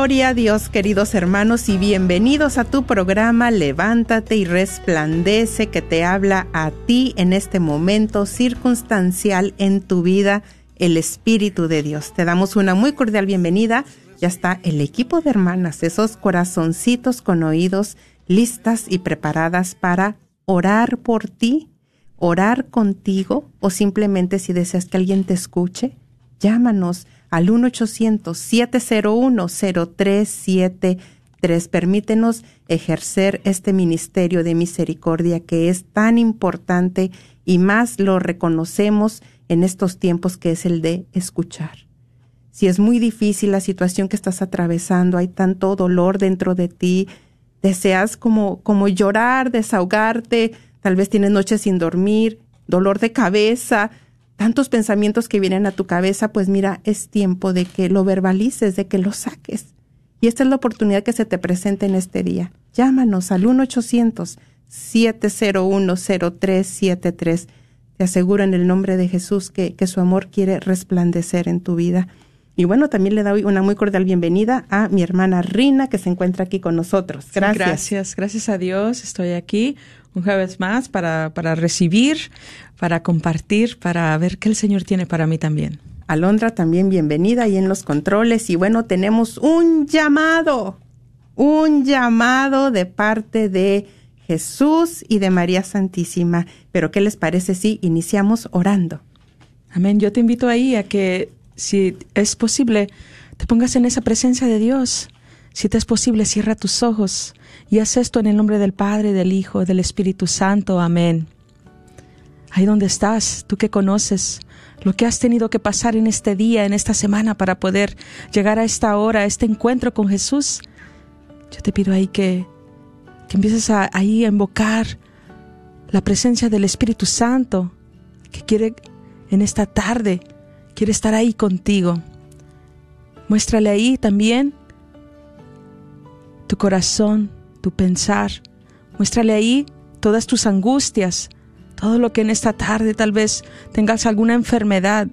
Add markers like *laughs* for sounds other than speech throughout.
Gloria a Dios, queridos hermanos, y bienvenidos a tu programa Levántate y resplandece que te habla a ti en este momento circunstancial en tu vida, el Espíritu de Dios. Te damos una muy cordial bienvenida. Ya está el equipo de hermanas, esos corazoncitos con oídos listas y preparadas para orar por ti, orar contigo o simplemente si deseas que alguien te escuche, llámanos al 1-800-701-0373. Permítenos ejercer este ministerio de misericordia que es tan importante y más lo reconocemos en estos tiempos que es el de escuchar. Si es muy difícil la situación que estás atravesando, hay tanto dolor dentro de ti, deseas como, como llorar, desahogarte, tal vez tienes noches sin dormir, dolor de cabeza, tantos pensamientos que vienen a tu cabeza, pues mira, es tiempo de que lo verbalices, de que lo saques. Y esta es la oportunidad que se te presenta en este día. Llámanos al 1-800-701-0373. Te aseguro en el nombre de Jesús que, que su amor quiere resplandecer en tu vida. Y bueno, también le doy una muy cordial bienvenida a mi hermana Rina, que se encuentra aquí con nosotros. Gracias. Sí, gracias, gracias a Dios. Estoy aquí un jueves más para, para recibir, para compartir, para ver qué el Señor tiene para mí también. Alondra, también bienvenida ahí en los controles. Y bueno, tenemos un llamado, un llamado de parte de Jesús y de María Santísima. Pero ¿qué les parece si iniciamos orando? Amén. Yo te invito ahí a que, si es posible, te pongas en esa presencia de Dios. Si te es posible, cierra tus ojos y haz esto en el nombre del Padre, del Hijo, del Espíritu Santo. Amén. Ahí donde estás, tú que conoces lo que has tenido que pasar en este día, en esta semana, para poder llegar a esta hora, a este encuentro con Jesús, yo te pido ahí que, que empieces a, ahí a invocar la presencia del Espíritu Santo, que quiere en esta tarde, quiere estar ahí contigo. Muéstrale ahí también tu corazón, tu pensar. Muéstrale ahí todas tus angustias, todo lo que en esta tarde tal vez tengas alguna enfermedad,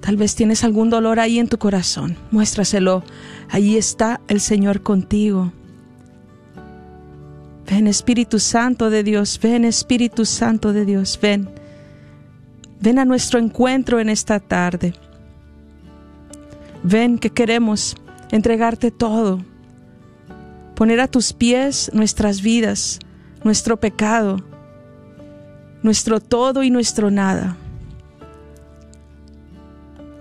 tal vez tienes algún dolor ahí en tu corazón. Muéstraselo. Ahí está el Señor contigo. Ven Espíritu Santo de Dios, ven Espíritu Santo de Dios, ven. Ven a nuestro encuentro en esta tarde. Ven que queremos entregarte todo, poner a tus pies nuestras vidas, nuestro pecado, nuestro todo y nuestro nada.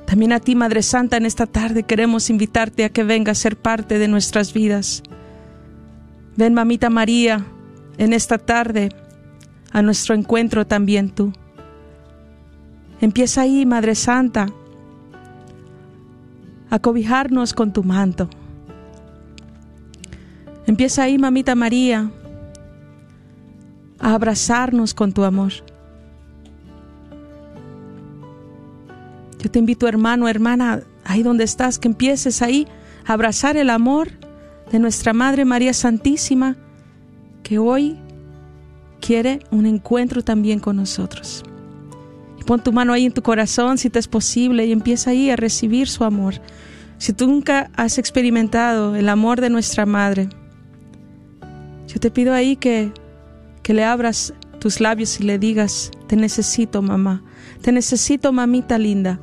También a ti, Madre Santa, en esta tarde queremos invitarte a que venga a ser parte de nuestras vidas. Ven, Mamita María, en esta tarde a nuestro encuentro también tú. Empieza ahí, Madre Santa, a cobijarnos con tu manto. Empieza ahí, Mamita María, a abrazarnos con tu amor. Yo te invito, hermano, hermana, ahí donde estás, que empieces ahí a abrazar el amor de nuestra Madre María Santísima, que hoy quiere un encuentro también con nosotros. Y pon tu mano ahí en tu corazón, si te es posible, y empieza ahí a recibir su amor. Si tú nunca has experimentado el amor de nuestra Madre, yo te pido ahí que que le abras tus labios y le digas, te necesito mamá, te necesito mamita linda.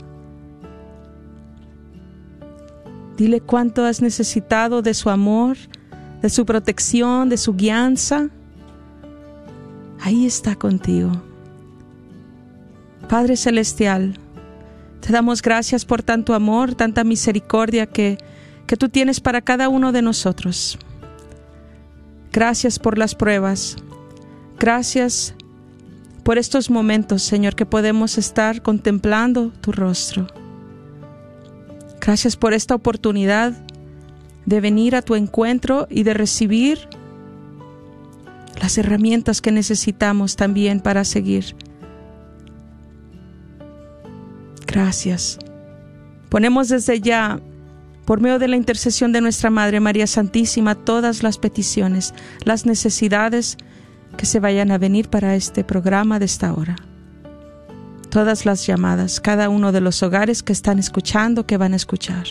Dile cuánto has necesitado de su amor, de su protección, de su guianza. Ahí está contigo. Padre Celestial, te damos gracias por tanto amor, tanta misericordia que, que tú tienes para cada uno de nosotros. Gracias por las pruebas. Gracias por estos momentos, Señor, que podemos estar contemplando tu rostro. Gracias por esta oportunidad de venir a tu encuentro y de recibir las herramientas que necesitamos también para seguir. Gracias. Ponemos desde ya, por medio de la intercesión de nuestra Madre María Santísima, todas las peticiones, las necesidades que se vayan a venir para este programa de esta hora. Todas las llamadas, cada uno de los hogares que están escuchando, que van a escuchar.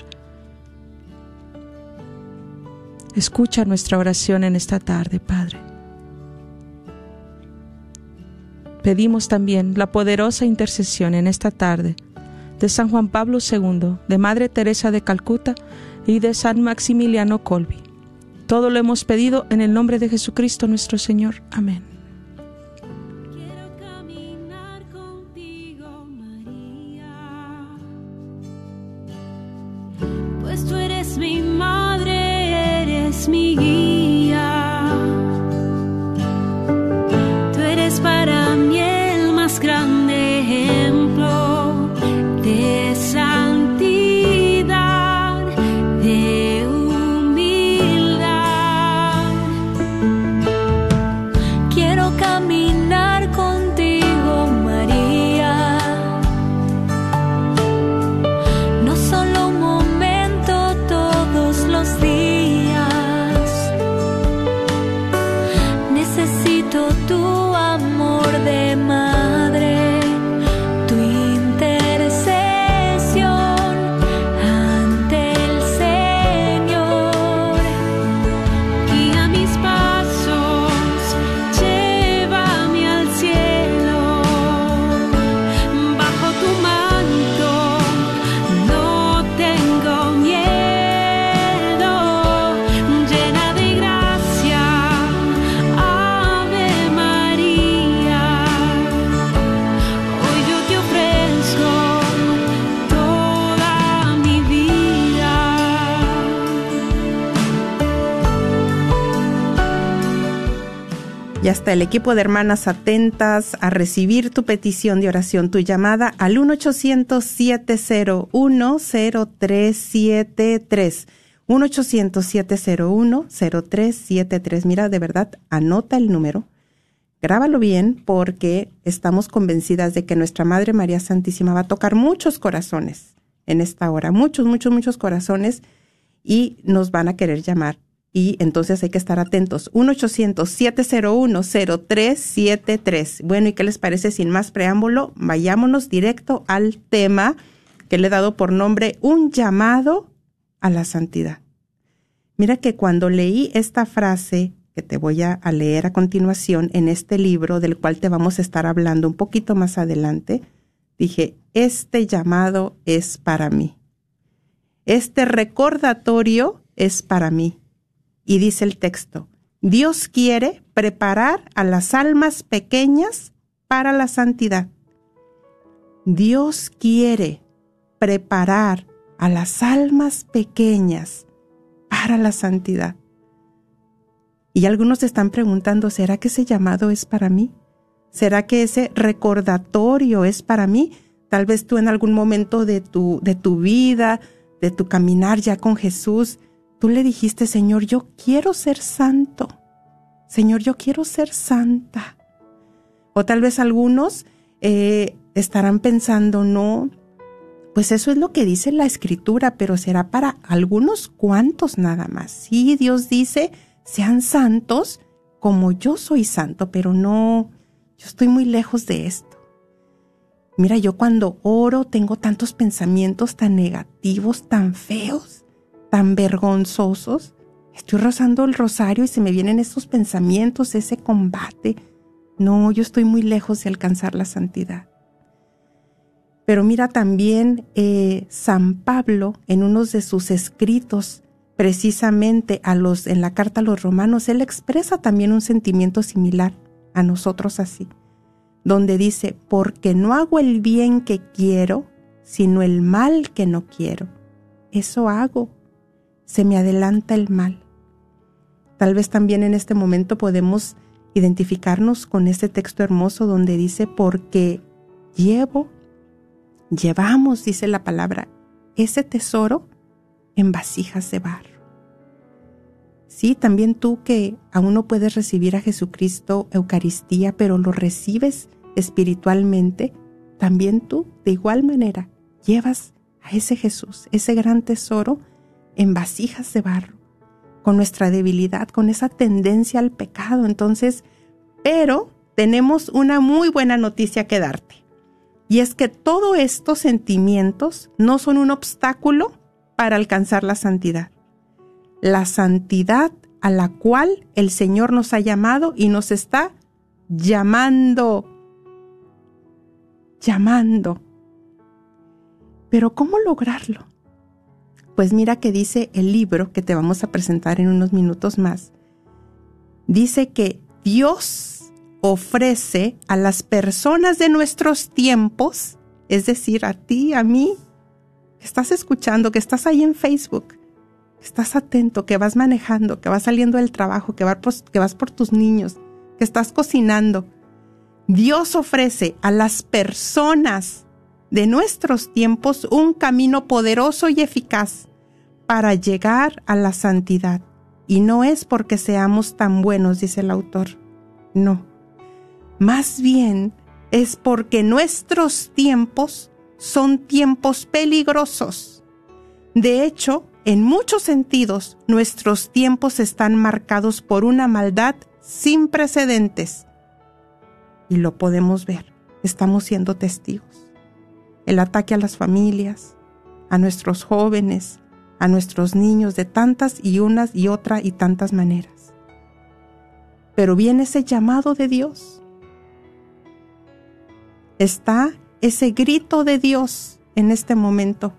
Escucha nuestra oración en esta tarde, Padre. Pedimos también la poderosa intercesión en esta tarde de San Juan Pablo II, de Madre Teresa de Calcuta y de San Maximiliano Colby. Todo lo hemos pedido en el nombre de Jesucristo nuestro Señor. Amén. Quiero caminar contigo, pues tú eres mi madre, eres mi guía. Hasta el equipo de hermanas atentas a recibir tu petición de oración, tu llamada al 1-800-701-0373. 1-800-701-0373. Mira, de verdad, anota el número. Grábalo bien porque estamos convencidas de que nuestra Madre María Santísima va a tocar muchos corazones en esta hora. Muchos, muchos, muchos corazones y nos van a querer llamar. Y entonces hay que estar atentos. 1-800-701-0373. Bueno, ¿y qué les parece? Sin más preámbulo, vayámonos directo al tema que le he dado por nombre Un llamado a la santidad. Mira que cuando leí esta frase que te voy a, leer a continuación en este libro del cual te vamos a estar hablando un poquito más adelante, dije, este llamado es para mí. Este recordatorio es para mí. Y dice el texto, Dios quiere preparar a las almas pequeñas para la santidad. Dios quiere preparar a las almas pequeñas para la santidad. Y algunos están preguntando, ¿será que ese llamado es para mí? ¿Será que ese recordatorio es para mí? Tal vez tú en algún momento de tu, de tu vida, de tu caminar ya con Jesús, tú le dijiste, Señor, yo quiero ser santo. Señor, yo quiero ser santa. O tal vez algunos eh, estarán pensando, no, pues eso es lo que dice la escritura, pero será para algunos cuantos nada más. Sí, Dios dice, sean santos como yo soy santo, pero no, yo estoy muy lejos de esto. Mira, yo cuando oro tengo tantos pensamientos tan negativos, tan feos, tan vergonzosos. Estoy rozando el rosario y se me vienen esos pensamientos, ese combate. No, yo estoy muy lejos de alcanzar la santidad. Pero mira también eh, San Pablo en uno de sus escritos, precisamente a los, en la carta a los romanos, él expresa también un sentimiento similar a nosotros así, donde dice, porque no hago el bien que quiero, sino el mal que no quiero. Eso hago. Se me adelanta el mal. Tal vez también en este momento podemos identificarnos con este texto hermoso donde dice, porque llevo, llevamos, dice la palabra, ese tesoro en vasijas de barro. Sí, también tú que aún no puedes recibir a Jesucristo Eucaristía, pero lo recibes espiritualmente, también tú, de igual manera, llevas a ese Jesús, ese gran tesoro, en vasijas de barro con nuestra debilidad, con esa tendencia al pecado. Entonces, pero tenemos una muy buena noticia que darte. Y es que todos estos sentimientos no son un obstáculo para alcanzar la santidad. La santidad a la cual el Señor nos ha llamado y nos está llamando. Llamando. Pero ¿cómo lograrlo? Pues mira que dice el libro que te vamos a presentar en unos minutos más. Dice que Dios ofrece a las personas de nuestros tiempos, es decir, a ti, a mí, que estás escuchando, que estás ahí en Facebook, que estás atento, que vas manejando, que vas saliendo del trabajo, que vas, que vas por tus niños, que estás cocinando. Dios ofrece a las personas de nuestros tiempos un camino poderoso y eficaz para llegar a la santidad. Y no es porque seamos tan buenos, dice el autor. No. Más bien es porque nuestros tiempos son tiempos peligrosos. De hecho, en muchos sentidos, nuestros tiempos están marcados por una maldad sin precedentes. Y lo podemos ver. Estamos siendo testigos el ataque a las familias, a nuestros jóvenes, a nuestros niños de tantas y unas y otra y tantas maneras. Pero viene ese llamado de Dios. Está ese grito de Dios en este momento,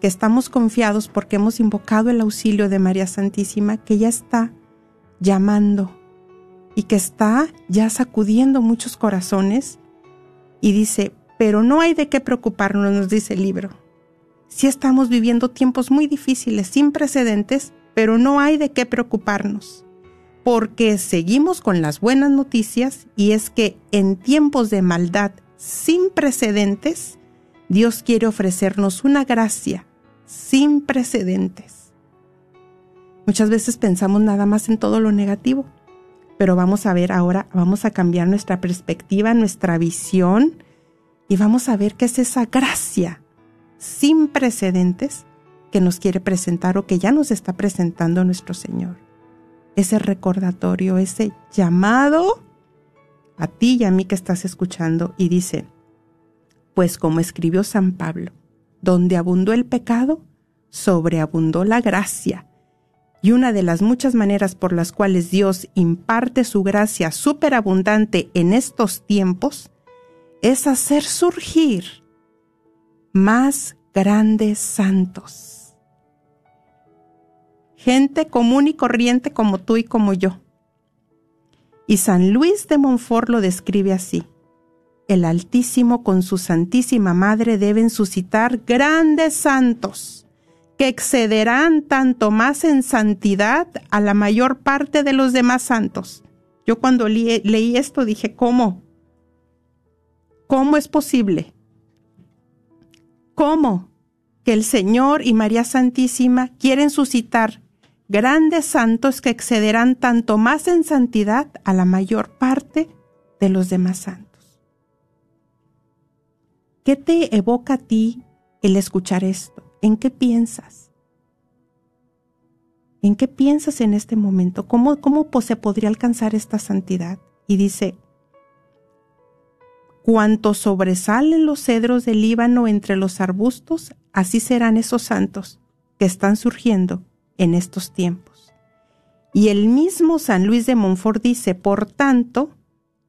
que estamos confiados porque hemos invocado el auxilio de María Santísima, que ya está llamando y que está ya sacudiendo muchos corazones y dice, pero no hay de qué preocuparnos, nos dice el libro. Sí estamos viviendo tiempos muy difíciles, sin precedentes, pero no hay de qué preocuparnos, porque seguimos con las buenas noticias y es que en tiempos de maldad sin precedentes, Dios quiere ofrecernos una gracia sin precedentes. Muchas veces pensamos nada más en todo lo negativo, pero vamos a ver ahora, vamos a cambiar nuestra perspectiva, nuestra visión, y vamos a ver qué es esa gracia sin precedentes que nos quiere presentar o que ya nos está presentando nuestro Señor. Ese recordatorio, ese llamado a ti y a mí que estás escuchando y dice, pues como escribió San Pablo, donde abundó el pecado, sobreabundó la gracia. Y una de las muchas maneras por las cuales Dios imparte su gracia superabundante en estos tiempos es hacer surgir más grandes santos. Gente común y corriente como tú y como yo. Y San Luis de Montfort lo describe así. El Altísimo con su Santísima Madre deben suscitar grandes santos que excederán tanto más en santidad a la mayor parte de los demás santos. Yo cuando leí esto dije, ¿cómo? ¿Cómo es posible? ¿Cómo que el Señor y María Santísima quieren suscitar grandes santos que excederán tanto más en santidad a la mayor parte de los demás santos? ¿Qué te evoca a ti el escuchar esto? ¿En qué piensas? ¿En qué piensas en este momento? ¿Cómo, cómo se podría alcanzar esta santidad? Y dice, Cuanto sobresalen los cedros del Líbano entre los arbustos, así serán esos santos que están surgiendo en estos tiempos. Y el mismo San Luis de Montfort dice, por tanto,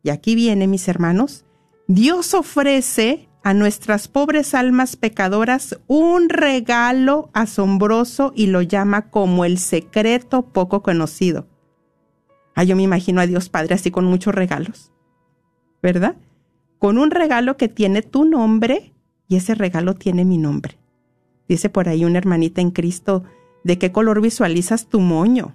y aquí viene mis hermanos, Dios ofrece a nuestras pobres almas pecadoras un regalo asombroso y lo llama como el secreto poco conocido. Ah, yo me imagino a Dios Padre así con muchos regalos, ¿verdad? Con un regalo que tiene tu nombre y ese regalo tiene mi nombre. Dice por ahí una hermanita en Cristo, ¿de qué color visualizas tu moño?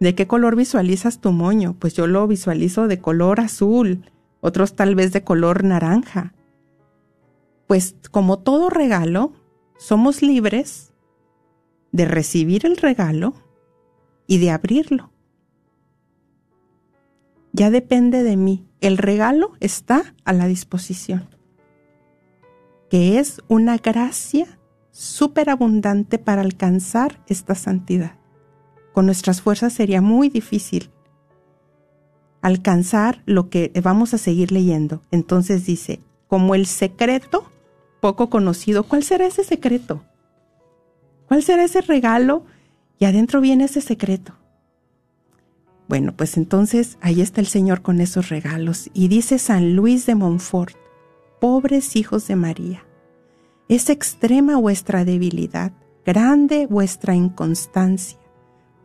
¿De qué color visualizas tu moño? Pues yo lo visualizo de color azul, otros tal vez de color naranja. Pues como todo regalo, somos libres de recibir el regalo y de abrirlo. Ya depende de mí. El regalo está a la disposición, que es una gracia superabundante para alcanzar esta santidad con nuestras fuerzas sería muy difícil alcanzar lo que vamos a seguir leyendo. Entonces dice, como el secreto poco conocido, ¿cuál será ese secreto? ¿Cuál será ese regalo? Y adentro viene ese secreto. Bueno, pues entonces ahí está el Señor con esos regalos. Y dice San Luis de Montfort, pobres hijos de María, es extrema vuestra debilidad, grande vuestra inconstancia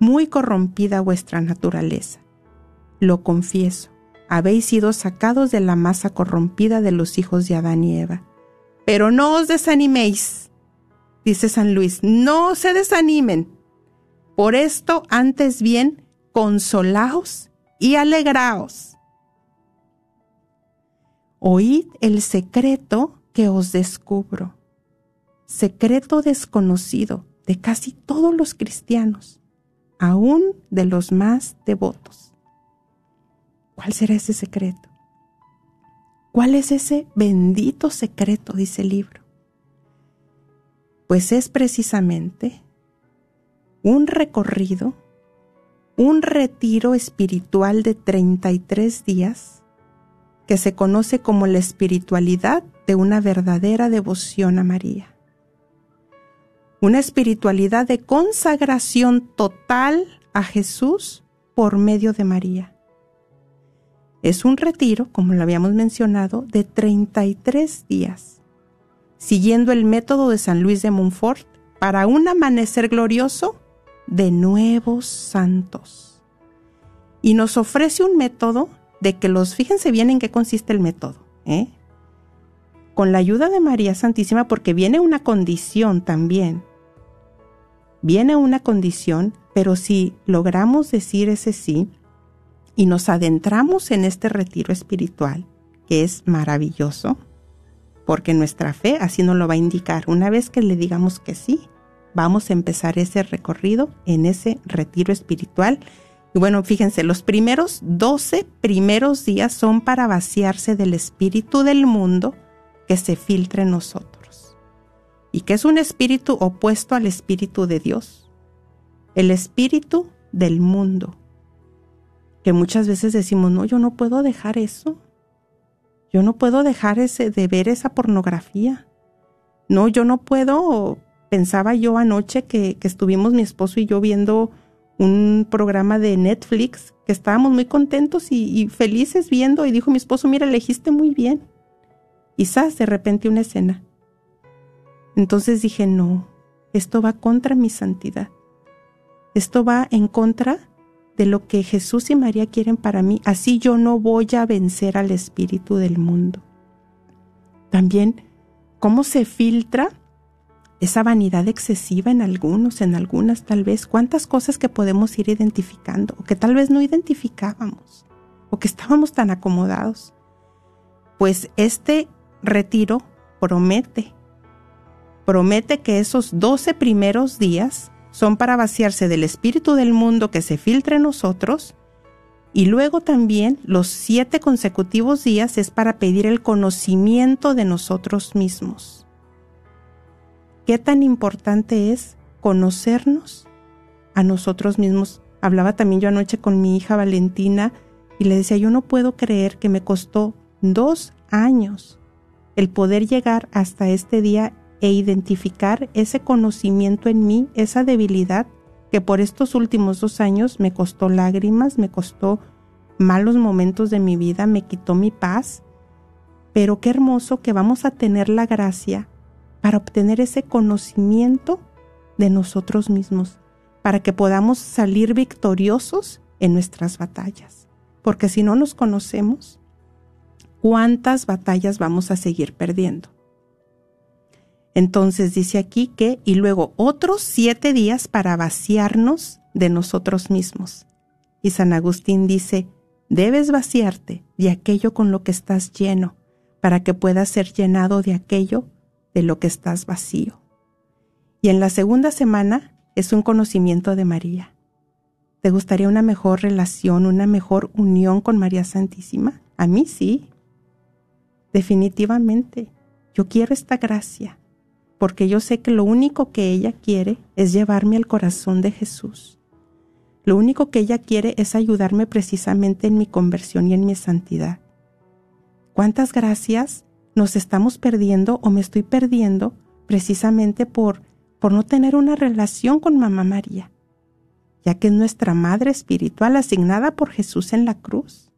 muy corrompida vuestra naturaleza. Lo confieso, habéis sido sacados de la masa corrompida de los hijos de Adán y Eva. Pero no os desaniméis, dice San Luis, no se desanimen. Por esto, antes bien, consolaos y alegraos. Oíd el secreto que os descubro, secreto desconocido de casi todos los cristianos aún de los más devotos. ¿Cuál será ese secreto? ¿Cuál es ese bendito secreto? Dice el libro. Pues es precisamente un recorrido, un retiro espiritual de 33 días que se conoce como la espiritualidad de una verdadera devoción a María una espiritualidad de consagración total a Jesús por medio de María. Es un retiro, como lo habíamos mencionado, de 33 días, siguiendo el método de San Luis de Montfort para un amanecer glorioso de nuevos santos. Y nos ofrece un método de que los, fíjense bien en qué consiste el método, ¿eh? con la ayuda de María Santísima, porque viene una condición también, viene una condición, pero si logramos decir ese sí y nos adentramos en este retiro espiritual, que es maravilloso, porque nuestra fe así nos lo va a indicar. Una vez que le digamos que sí, vamos a empezar ese recorrido en ese retiro espiritual. Y bueno, fíjense, los primeros 12 primeros días son para vaciarse del espíritu del mundo que se filtre en nosotros. Y que es un espíritu opuesto al espíritu de Dios, el espíritu del mundo, que muchas veces decimos, no, yo no puedo dejar eso, yo no puedo dejar ese, de ver esa pornografía, no, yo no puedo, pensaba yo anoche que, que estuvimos mi esposo y yo viendo un programa de Netflix, que estábamos muy contentos y, y felices viendo, y dijo mi esposo, mira, elegiste muy bien. Quizás de repente una escena entonces dije, no, esto va contra mi santidad. Esto va en contra de lo que Jesús y María quieren para mí. Así yo no voy a vencer al espíritu del mundo. También, ¿cómo se filtra esa vanidad excesiva en algunos, en algunas tal vez? ¿Cuántas cosas que podemos ir identificando o que tal vez no identificábamos o que estábamos tan acomodados? Pues este retiro promete promete que esos doce primeros días son para vaciarse del espíritu del mundo que se filtre en nosotros y luego también los siete consecutivos días es para pedir el conocimiento de nosotros mismos. ¿Qué tan importante es conocernos a nosotros mismos? Hablaba también yo anoche con mi hija Valentina y le decía, yo no puedo creer que me costó dos años el poder llegar hasta este día e identificar ese conocimiento en mí, esa debilidad que por estos últimos dos años me costó lágrimas, me costó malos momentos de mi vida, me quitó mi paz, pero qué hermoso que vamos a tener la gracia para obtener ese conocimiento de nosotros mismos, para que podamos salir victoriosos en nuestras batallas. Porque si no nos conocemos, ¿cuántas batallas vamos a seguir perdiendo? Entonces dice aquí que, y luego otros siete días para vaciarnos de nosotros mismos. Y San Agustín dice, debes vaciarte de aquello con lo que estás lleno, para que puedas ser llenado de aquello de lo que estás vacío. Y en la segunda semana es un conocimiento de María. ¿Te gustaría una mejor relación, una mejor unión con María Santísima? A mí sí. Definitivamente. Yo quiero esta gracia, porque yo sé que lo único que ella quiere es llevarme al corazón de Jesús. Lo único que ella quiere es ayudarme precisamente en mi conversión y en mi santidad. ¿Cuántas gracias nos estamos perdiendo o me estoy perdiendo precisamente por, por no tener una relación con Mamá María, ya que es nuestra Madre Espiritual asignada por Jesús en la cruz?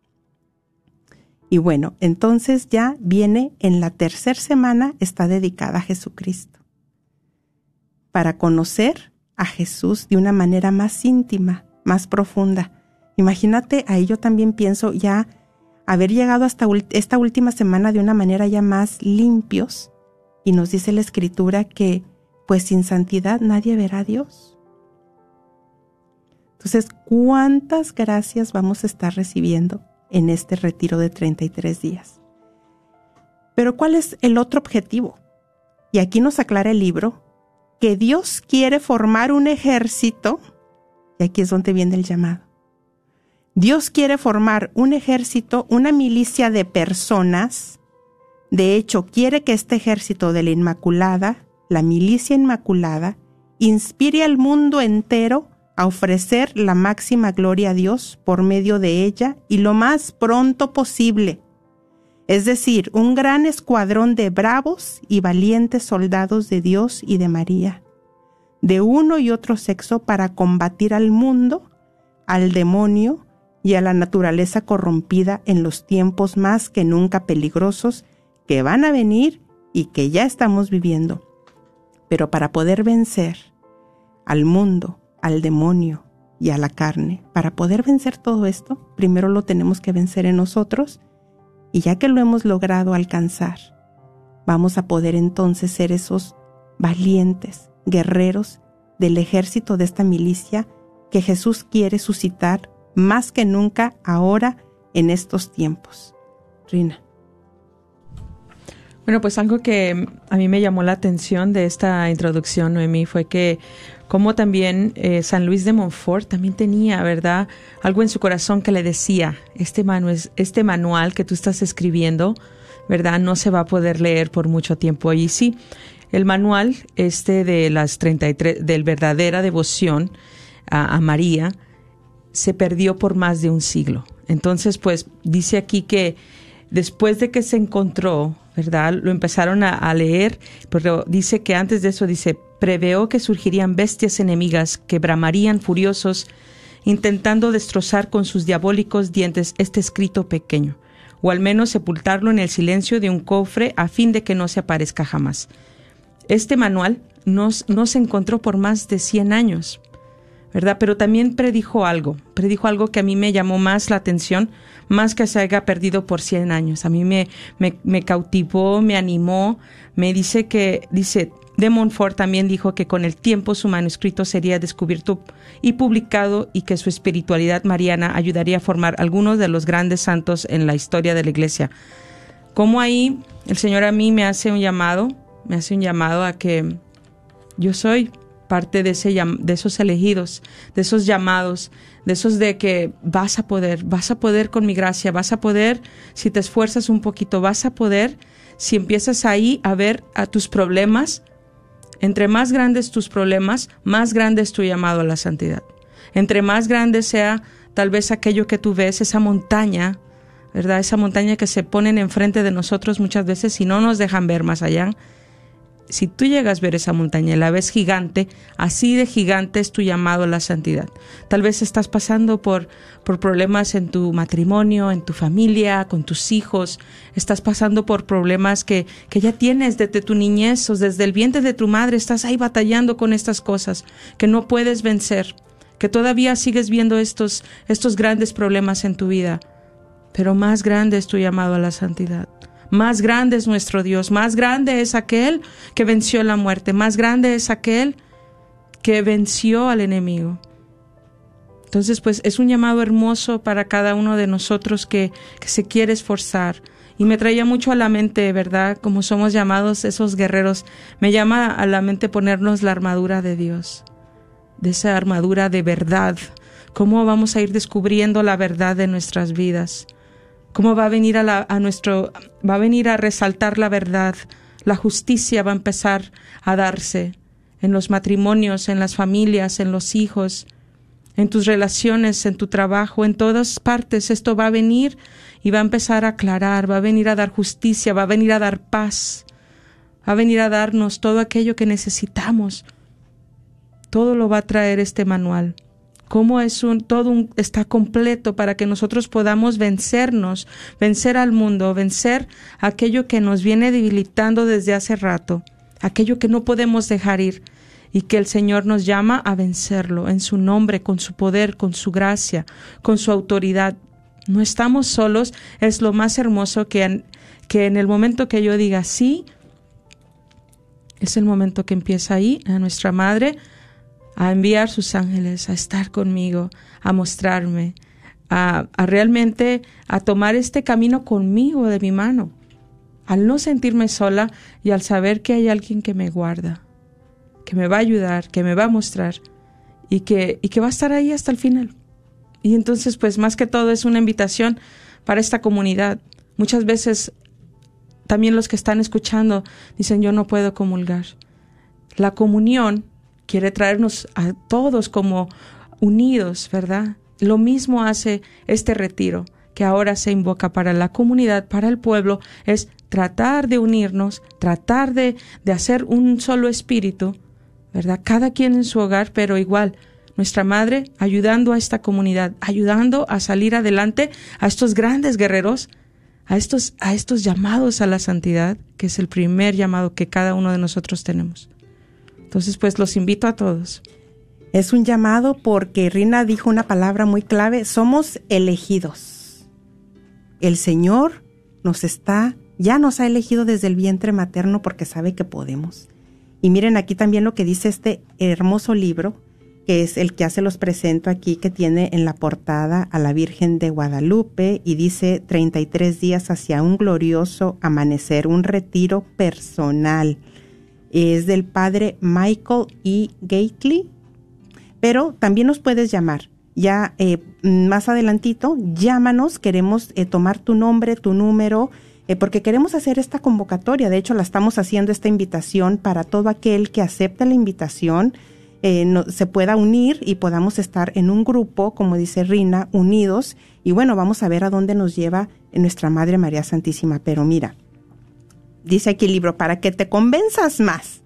Y bueno, entonces ya viene en la tercera semana, está dedicada a Jesucristo, para conocer a Jesús de una manera más íntima, más profunda. Imagínate, ahí yo también pienso ya haber llegado hasta esta última semana de una manera ya más limpios y nos dice la escritura que pues sin santidad nadie verá a Dios. Entonces, ¿cuántas gracias vamos a estar recibiendo en este retiro de 33 días? Pero ¿cuál es el otro objetivo? Y aquí nos aclara el libro que Dios quiere formar un ejército, y aquí es donde viene el llamado Dios quiere formar un ejército, una milicia de personas. De hecho, quiere que este ejército de la Inmaculada, la milicia Inmaculada, inspire al mundo entero a ofrecer la máxima gloria a Dios por medio de ella y lo más pronto posible. Es decir, un gran escuadrón de bravos y valientes soldados de Dios y de María, de uno y otro sexo para combatir al mundo, al demonio, y a la naturaleza corrompida en los tiempos más que nunca peligrosos que van a venir y que ya estamos viviendo. Pero para poder vencer al mundo, al demonio y a la carne, para poder vencer todo esto, primero lo tenemos que vencer en nosotros y ya que lo hemos logrado alcanzar, vamos a poder entonces ser esos valientes guerreros del ejército de esta milicia que Jesús quiere suscitar más que nunca ahora en estos tiempos. Rina. Bueno, pues algo que a mí me llamó la atención de esta introducción, Noemí, fue que como también eh, San Luis de Montfort también tenía, ¿verdad? Algo en su corazón que le decía, este, este manual que tú estás escribiendo, ¿verdad? No se va a poder leer por mucho tiempo. Y sí, el manual este de las 33, del verdadera devoción a María, se perdió por más de un siglo. Entonces, pues dice aquí que después de que se encontró, ¿verdad? Lo empezaron a, leer, pero dice que antes de eso dice, preveó que surgirían bestias enemigas que bramarían furiosos, intentando destrozar con sus diabólicos dientes este escrito pequeño, o al menos sepultarlo en el silencio de un cofre a fin de que no se aparezca jamás. Este manual no, no se encontró por más de 100 años. ¿Verdad? Pero también predijo algo, predijo algo que a mí me llamó más la atención, más que se haya perdido por 100 años. A mí me, me, cautivó, me animó, me dice que, dice, de Montfort también dijo que con el tiempo su manuscrito sería descubierto y publicado y que su espiritualidad mariana ayudaría a formar algunos de los grandes santos en la historia de la iglesia. Como ahí el Señor a mí me hace un llamado, me hace un llamado a que yo soy parte de, esos elegidos, de esos llamados, de esos de que vas a poder, vas a poder con mi gracia, vas a poder, si te esfuerzas un poquito, vas a poder, si empiezas ahí a ver a tus problemas, entre más grandes tus problemas, más grande es tu llamado a la santidad. Entre más grande sea tal vez aquello que tú ves, esa montaña, ¿verdad? Esa montaña que se ponen enfrente de nosotros muchas veces y no nos dejan ver más allá si tú llegas a ver esa montaña y la ves gigante, así de gigante es tu llamado a la santidad. Tal vez estás pasando por, por problemas en tu matrimonio, en tu familia, con tus hijos, estás pasando por problemas que, que ya tienes desde tu niñez o desde el vientre de tu madre, estás ahí batallando con estas cosas que no puedes vencer, que todavía sigues viendo estos, estos grandes problemas en tu vida, pero más grande es tu llamado a la santidad. Más grande es nuestro Dios, más grande es aquel que venció la muerte, más grande es aquel que venció al enemigo. Entonces, pues es un llamado hermoso para cada uno de nosotros que, se quiere esforzar. Y me traía mucho a la mente, ¿verdad? Como somos llamados esos guerreros, me llama a la mente ponernos la armadura de Dios, de esa armadura de verdad. ¿Cómo vamos a ir descubriendo la verdad de nuestras vidas? Cómo va a venir a, nuestro, va a venir a resaltar la verdad, la justicia va a empezar a darse en los matrimonios, en las familias, en los hijos, en tus relaciones, en tu trabajo, en todas partes. Esto va a venir y va a empezar a aclarar, va a venir a dar justicia, va a venir a dar paz, va a venir a darnos todo aquello que necesitamos. Todo lo va a traer este manual cómo es un todo un, está completo para que nosotros podamos vencernos, vencer al mundo, vencer aquello que nos viene debilitando desde hace rato, aquello que no podemos dejar ir y que el Señor nos llama a vencerlo en su nombre, con su poder, con su gracia, con su autoridad. No estamos solos, es lo más hermoso que en, que en el momento que yo diga sí, es el momento que empieza ahí a nuestra madre a enviar sus ángeles a estar conmigo, a mostrarme, a, realmente a tomar este camino conmigo de mi mano, al no sentirme sola y al saber que hay alguien que me guarda, que me va a ayudar, que me va a mostrar y que, y que va a estar ahí hasta el final. Y entonces, pues más que todo es una invitación para esta comunidad. Muchas veces también los que están escuchando dicen yo no puedo comulgar. La comunión quiere traernos a todos como unidos, ¿verdad? Lo mismo hace este retiro que ahora se invoca para la comunidad, para el pueblo, es tratar de unirnos, tratar de, de hacer un solo espíritu, ¿verdad? Cada quien en su hogar, pero igual nuestra madre ayudando a esta comunidad, ayudando a salir adelante a estos grandes guerreros, a estos, a estos llamados a la santidad, que es el primer llamado que cada uno de nosotros tenemos. Entonces, pues los invito a todos. Es un llamado porque Rina dijo una palabra muy clave, somos elegidos. El Señor nos está, ya nos ha elegido desde el vientre materno porque sabe que podemos. Y miren aquí también lo que dice este hermoso libro, que es el que hace los presento aquí, que tiene en la portada a la Virgen de Guadalupe y dice 33 días hacia un glorioso amanecer, un retiro personal es del padre Michael E. Gately, pero también nos puedes llamar. Ya eh, más adelantito, llámanos, queremos eh, tomar tu nombre, tu número, eh, porque queremos hacer esta convocatoria. De hecho, la estamos haciendo esta invitación para todo aquel que acepta la invitación, se pueda unir y podamos estar en un grupo, como dice Rina, unidos. Y bueno, vamos a ver a dónde nos lleva nuestra Madre María Santísima. Pero mira, dice aquí el libro, para que te convenzas más,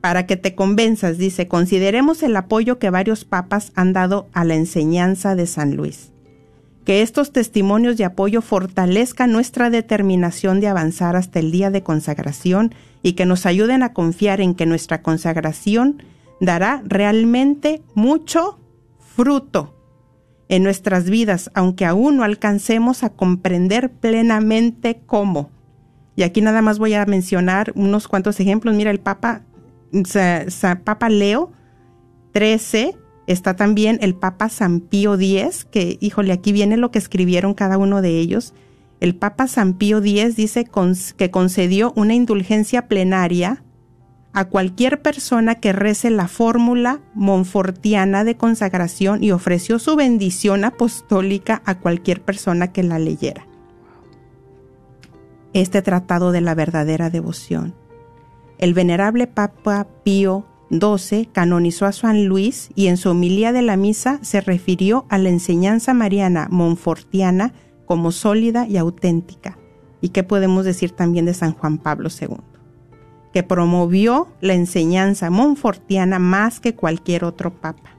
para que te convenzas, dice, consideremos el apoyo que varios papas han dado a la enseñanza de San Luis. Que estos testimonios de apoyo fortalezcan nuestra determinación de avanzar hasta el día de consagración y que nos ayuden a confiar en que nuestra consagración dará realmente mucho fruto en nuestras vidas, aunque aún no alcancemos a comprender plenamente cómo. Y aquí nada más voy a mencionar unos cuantos ejemplos. Mira, el Papa, Papa Leo XIII, está también el Papa San Pío X, que, híjole, aquí viene lo que escribieron cada uno de ellos. El Papa San Pío X dice que concedió una indulgencia plenaria a cualquier persona que rece la fórmula monfortiana de consagración y ofreció su bendición apostólica a cualquier persona que la leyera este tratado de la verdadera devoción. El venerable Papa Pío XII canonizó a San Luis y en su homilía de la misa se refirió a la enseñanza mariana monfortiana como sólida y auténtica. ¿Y qué podemos decir también de San Juan Pablo II? que promovió la enseñanza monfortiana más que cualquier otro papa.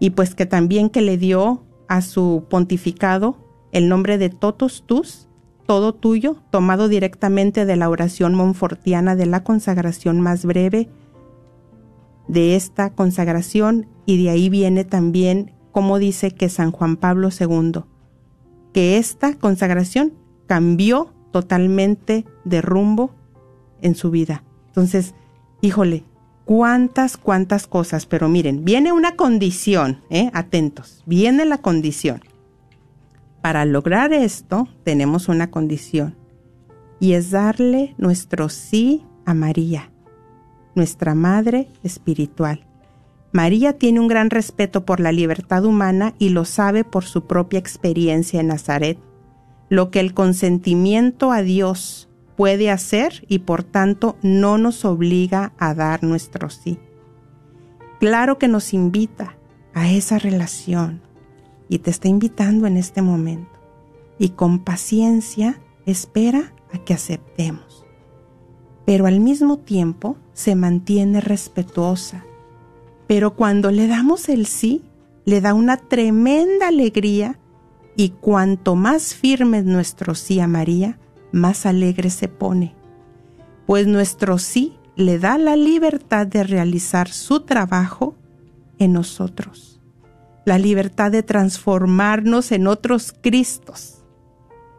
Y pues que también que le dio a su pontificado el nombre de Totus Tus, todo tuyo, tomado directamente de la oración monfortiana de la consagración más breve de esta consagración y de ahí viene también como dice que San Juan Pablo II, que esta consagración cambió totalmente de rumbo en su vida. Entonces, híjole, cuántas, cuántas cosas, pero miren, viene una condición, ¿eh? atentos, viene la condición. Para lograr esto tenemos una condición y es darle nuestro sí a María, nuestra Madre Espiritual. María tiene un gran respeto por la libertad humana y lo sabe por su propia experiencia en Nazaret, lo que el consentimiento a Dios puede hacer y por tanto no nos obliga a dar nuestro sí. Claro que nos invita a esa relación y te está invitando en este momento y con paciencia espera a que aceptemos. Pero al mismo tiempo se mantiene respetuosa. Pero cuando le damos el sí, le da una tremenda alegría y cuanto más firme es nuestro sí a María, más alegre se pone, pues nuestro sí le da la libertad de realizar su trabajo en nosotros, la libertad de transformarnos en otros Cristos,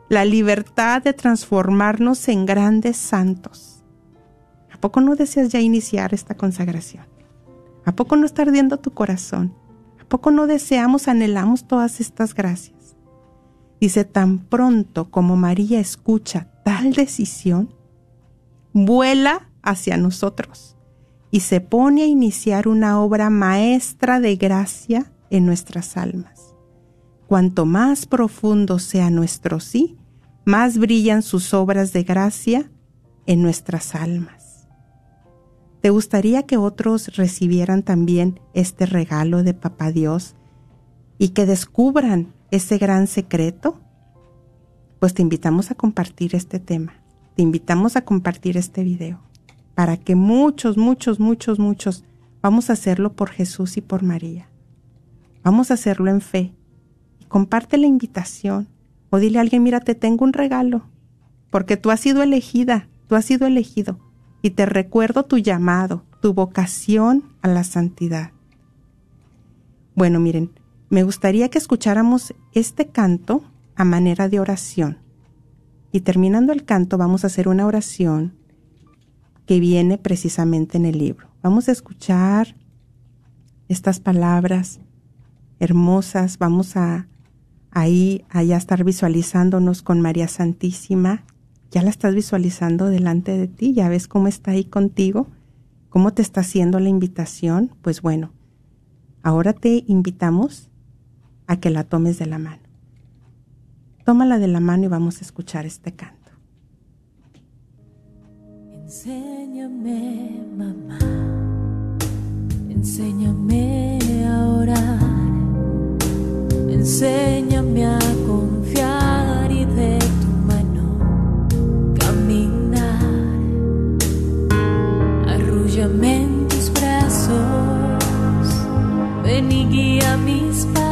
la libertad de transformarnos en grandes santos. ¿A poco no deseas ya iniciar esta consagración? ¿A poco no está ardiendo tu corazón? ¿A poco no deseamos, anhelamos todas estas gracias? Dice, tan pronto como María escucha tal decisión, vuela hacia nosotros y se pone a iniciar una obra maestra de gracia en nuestras almas. Cuanto más profundo sea nuestro sí, más brillan sus obras de gracia en nuestras almas. ¿Te gustaría que otros recibieran también este regalo de Papá Dios y que descubran ese gran secreto? Pues te invitamos a compartir este tema, te invitamos a compartir este video, para que muchos, muchos, muchos, muchos, vamos a hacerlo por Jesús y por María. Vamos a hacerlo en fe. Comparte la invitación. O dile a alguien, mira, te tengo un regalo, porque tú has sido elegida, tú has sido elegido. Y te recuerdo tu llamado, tu vocación a la santidad. Bueno, miren, me gustaría que escucháramos este canto a manera de oración. Y terminando el canto vamos a hacer una oración que viene precisamente en el libro. Vamos a escuchar estas palabras hermosas, vamos a ahí allá estar visualizándonos con María Santísima. Ya la estás visualizando delante de ti, ya ves cómo está ahí contigo, cómo te está haciendo la invitación. Pues bueno, ahora te invitamos a que la tomes de la mano. Tómala de la mano y vamos a escuchar este canto. Enséñame, mamá, enséñame a orar, enséñame a confiar y de tu mano caminar. Arrúllame en tus brazos, ven y guía mis pasos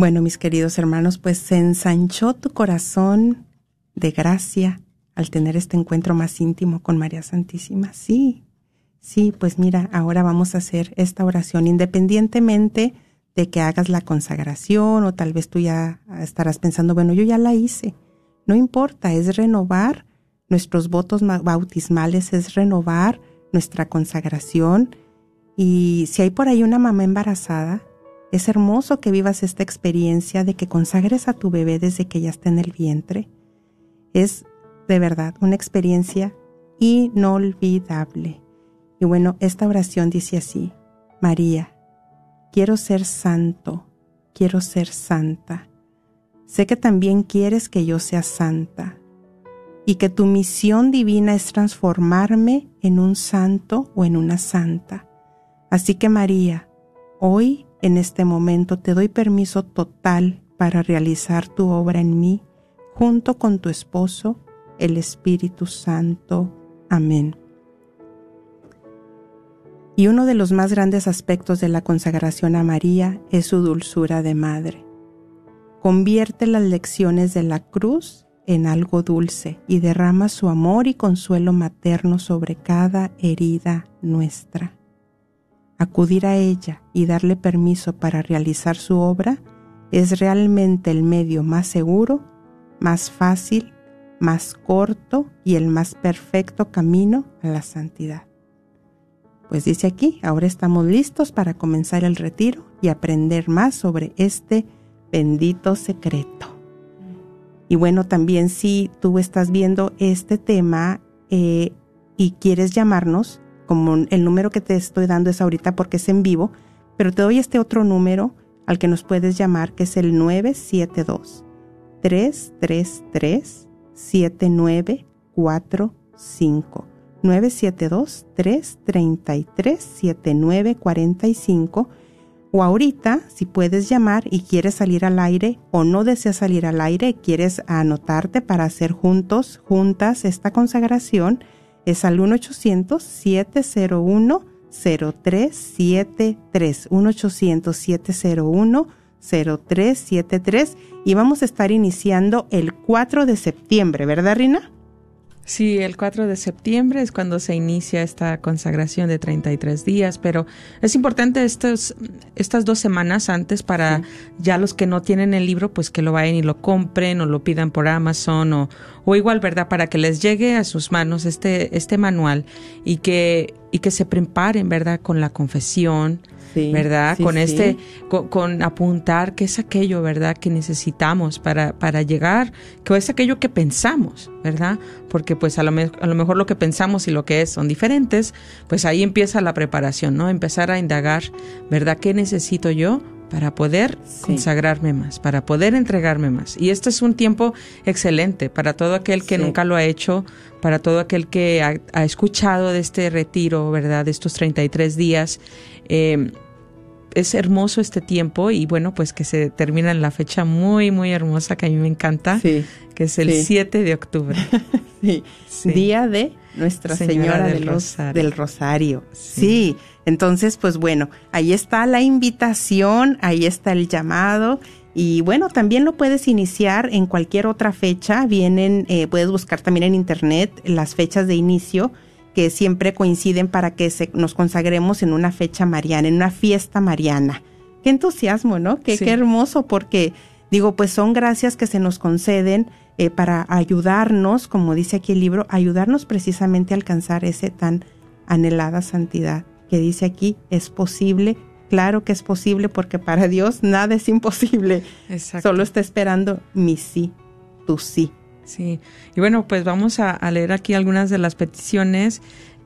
Bueno, mis queridos hermanos, pues se ensanchó tu corazón de gracia al tener este encuentro más íntimo con María Santísima. Sí, sí, pues mira, ahora vamos a hacer esta oración independientemente de que hagas la consagración o tal vez tú ya estarás pensando, bueno, yo ya la hice. No importa, es renovar nuestros votos bautismales, es renovar nuestra consagración. Y si hay por ahí una mamá embarazada, es hermoso que vivas esta experiencia de que consagres a tu bebé desde que ya está en el vientre. Es de verdad una experiencia inolvidable. Y bueno, esta oración dice así, María, quiero ser santo, quiero ser santa. Sé que también quieres que yo sea santa y que tu misión divina es transformarme en un santo o en una santa. Así que María, hoy en este momento te doy permiso total para realizar tu obra en mí, junto con tu esposo, el Espíritu Santo. Amén. Y uno de los más grandes aspectos de la consagración a María es su dulzura de madre. Convierte las lecciones de la cruz en algo dulce y derrama su amor y consuelo materno sobre cada herida nuestra. Acudir a ella y darle permiso para realizar su obra es realmente el medio más seguro, más fácil, más corto y el más perfecto camino a la santidad. Pues dice aquí, ahora estamos listos para comenzar el retiro y aprender más sobre este bendito secreto. Y bueno, también si tú estás viendo este tema eh, y quieres llamarnos, como el número que te estoy dando es ahorita porque es en vivo, pero te doy este otro número al que nos puedes llamar, que es el 972 333 o ahorita, si puedes llamar y quieres salir al aire o no deseas salir al aire, quieres anotarte para hacer juntos, juntas esta consagración, es al 1-800-701-0373. 1-800-701-0373. Y vamos a estar iniciando el 4 de septiembre, ¿verdad, Rina? Sí, el 4 de septiembre es cuando se inicia esta consagración de 33 días, pero es importante estos, estas dos semanas antes para ya los que no tienen el libro, pues que lo vayan y lo compren o lo pidan por Amazon o, o igual, ¿verdad? Para que les llegue a sus manos este, este manual y que, y que se preparen, ¿verdad? Con la confesión, ¿verdad? con este, con, apuntar qué es aquello, ¿verdad? Que necesitamos para, para llegar, que es aquello que pensamos, ¿verdad? Porque pues a lo, a lo mejor lo que pensamos y lo que es son diferentes, pues ahí empieza la preparación, ¿no? Empezar a indagar, ¿verdad? ¿Qué necesito yo? Para poder consagrarme más, para poder entregarme más. Y este es un tiempo excelente para todo aquel que nunca lo ha hecho, para todo aquel que ha, escuchado de este retiro, ¿verdad? De estos 33 días. Eh, es hermoso este tiempo y bueno, pues que se termina en la fecha muy, muy hermosa que a mí me encanta, que es el 7 de octubre. *laughs* Día de Nuestra Señora, del, Rosario. del Rosario. Sí. entonces pues bueno, ahí está la invitación, ahí está el llamado. Y bueno, también lo puedes iniciar en cualquier otra fecha. Vienen, eh, puedes buscar también en internet las fechas de inicio que siempre coinciden para que se, nos consagremos en una fecha mariana, en una fiesta mariana. Qué entusiasmo, ¿no? Qué, qué hermoso, porque digo, pues son gracias que se nos conceden eh, para ayudarnos, como dice aquí el libro, ayudarnos precisamente a alcanzar ese tan anhelada santidad que dice aquí, es posible, claro que es posible porque para Dios nada es imposible, solo está esperando mi sí, tu sí. Sí, y bueno, pues vamos a, leer aquí algunas de las peticiones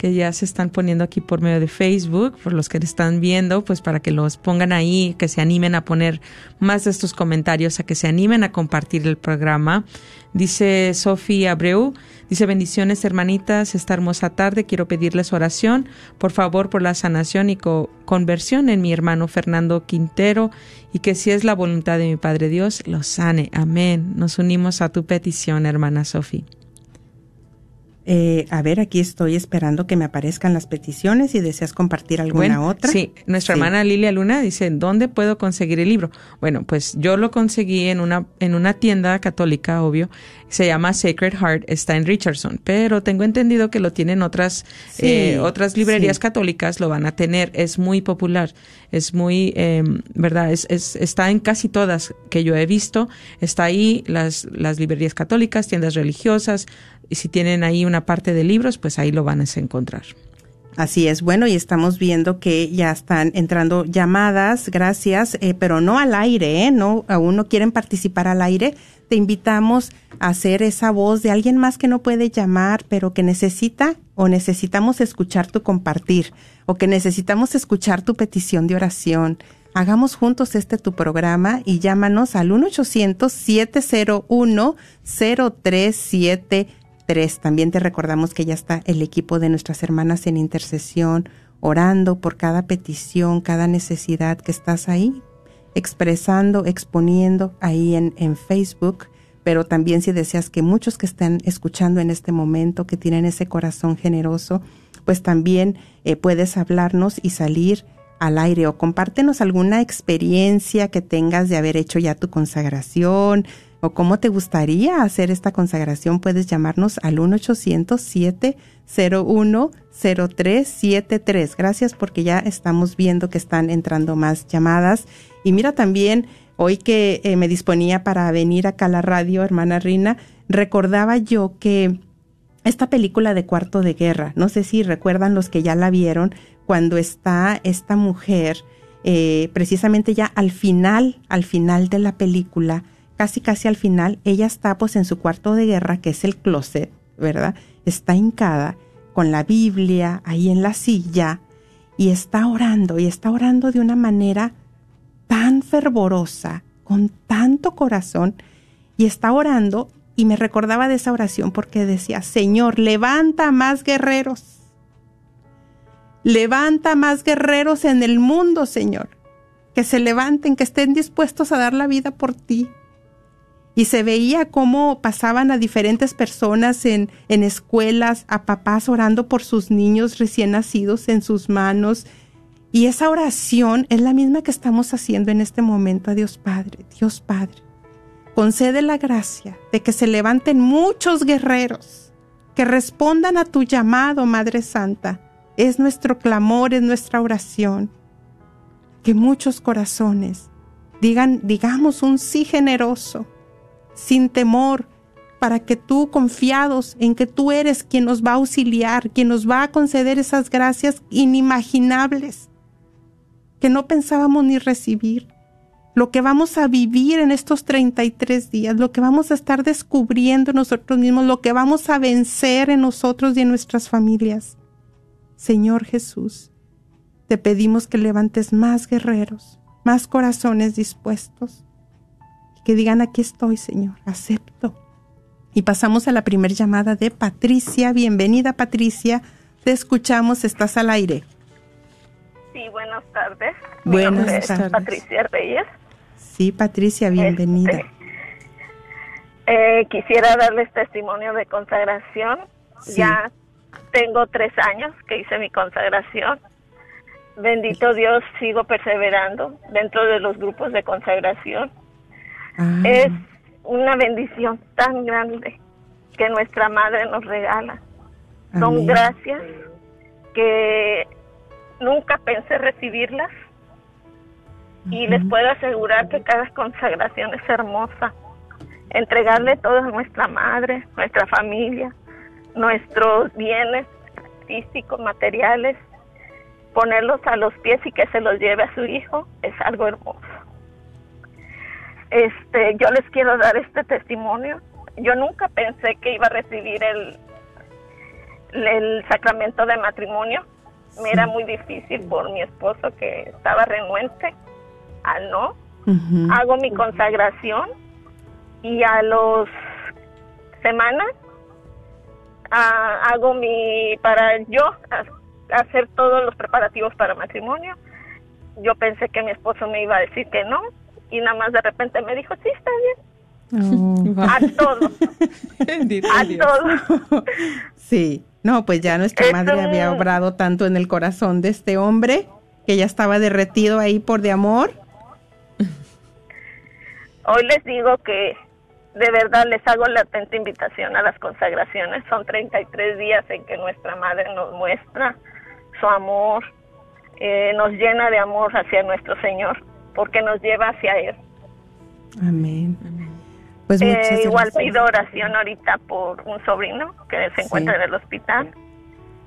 que ya se están poniendo aquí por medio de Facebook, por los que están viendo, pues para que los pongan ahí, que se animen a poner más de estos comentarios, a que se animen a compartir el programa. Dice Sofía Abreu, dice bendiciones hermanitas, esta hermosa tarde quiero pedirles oración, por favor, por la sanación y conversión en mi hermano Fernando Quintero y que si es la voluntad de mi Padre Dios, lo sane. Amén. Nos unimos a tu petición, hermana Sofía. Eh, a ver, aquí estoy esperando que me aparezcan las peticiones y deseas compartir alguna Bueno, otra. Sí, nuestra Sí. hermana Lilia Luna dice, ¿dónde puedo conseguir el libro? Bueno, pues yo lo conseguí en una, en una tienda católica, obvio. Se llama Sacred Heart, está en Richardson, pero tengo entendido que lo tienen otras, Sí, eh, otras librerías sí. católicas, lo van a tener. Es muy popular, es muy, eh, ¿verdad? Es, es, está en casi todas que yo he visto. Está ahí las, las librerías católicas, tiendas religiosas, y si tienen ahí una parte de libros, pues ahí lo van a encontrar. Así es, bueno, y estamos viendo que ya están entrando llamadas, gracias, eh, pero no al aire, ¿eh? No, aún no quieren participar al aire. Te invitamos a hacer esa voz de alguien más que no puede llamar, pero que necesita o necesitamos escuchar tu compartir, o que necesitamos escuchar tu petición de oración. Hagamos juntos este tu programa y llámanos al 1-800-701-0373. También te recordamos que ya está el equipo de nuestras hermanas en intercesión, orando por cada petición, cada necesidad que estás ahí expresando, exponiendo ahí en, en Facebook, pero también si deseas que muchos que estén escuchando en este momento, que tienen ese corazón generoso, pues también eh, puedes hablarnos y salir al aire o compártenos alguna experiencia que tengas de haber hecho ya tu consagración o cómo te gustaría hacer esta consagración, puedes llamarnos al 1-800-701-0373. Gracias porque ya estamos viendo que están entrando más llamadas. Y mira también, hoy que eh, me disponía para venir acá a la radio, hermana Rina, recordaba yo que esta película de Cuarto de Guerra, no sé si recuerdan los que ya la vieron, cuando está esta mujer, eh, precisamente ya al final, al final de la película, casi casi al final, ella está pues en su cuarto de guerra, que es el closet, ¿verdad? Está hincada con la Biblia ahí en la silla y está orando y está orando de una manera tan fervorosa, con tanto corazón, y está orando y me recordaba de esa oración porque decía, Señor, levanta más guerreros, levanta más guerreros en el mundo, Señor, que se levanten, que estén dispuestos a dar la vida por ti. Y se veía cómo pasaban a diferentes personas en, en escuelas, a papás orando por sus niños recién nacidos en sus manos, y esa oración es la misma que estamos haciendo en este momento a Dios Padre. Dios Padre, concede la gracia de que se levanten muchos guerreros que respondan a tu llamado, Madre Santa. Es nuestro clamor, es nuestra oración. Que muchos corazones digan, digamos un sí generoso, sin temor, para que tú, confiados en que tú eres quien nos va a auxiliar, quien nos va a conceder esas gracias inimaginables que no pensábamos ni recibir, lo que vamos a vivir en estos 33 días, lo que vamos a estar descubriendo nosotros mismos, lo que vamos a vencer en nosotros y en nuestras familias. Señor Jesús, te pedimos que levantes más guerreros, más corazones dispuestos, que digan aquí estoy, Señor, acepto. Y pasamos a la primera llamada de Patricia. Bienvenida, Patricia. Te escuchamos, estás al aire. Sí, buenas tardes. Buenas Mi es tardes. Patricia Reyes. Sí, Patricia, bienvenida. Este, eh, quisiera darles testimonio de consagración. Sí. Ya tengo tres años que hice mi consagración. Bendito Dios, sigo perseverando dentro de los grupos de consagración. Ah, Es una bendición tan grande que nuestra Madre nos regala. Son gracias que nunca pensé recibirlas y les puedo asegurar que cada consagración es hermosa. Entregarle todo a nuestra madre, nuestra familia, nuestros bienes físicos, materiales, ponerlos a los pies y que se los lleve a su hijo es algo hermoso. Este, yo les quiero dar este testimonio. Yo nunca pensé que iba a recibir el, el sacramento de matrimonio. Me era muy difícil por mi esposo que estaba renuente al no. Hago mi consagración y a los semanas ah, hago mi para yo ha- hacer todos los preparativos para matrimonio. Yo pensé que mi esposo me iba a decir que no y nada más de repente me dijo, sí, está bien. Oh. *laughs* a todos, *laughs* a todos. *laughs* Sí, no, pues ya nuestra Es madre un- había obrado tanto en el corazón de este hombre que ya estaba derretido ahí por de amor. Hoy les digo que de verdad les hago la atenta invitación a las consagraciones. Son 33 días en que nuestra madre nos muestra su amor, eh, nos llena de amor hacia nuestro Señor, porque nos lleva hacia Él. Amén. Pues Eh, igual pido oración ahorita por un sobrino que se encuentra Sí. en el hospital,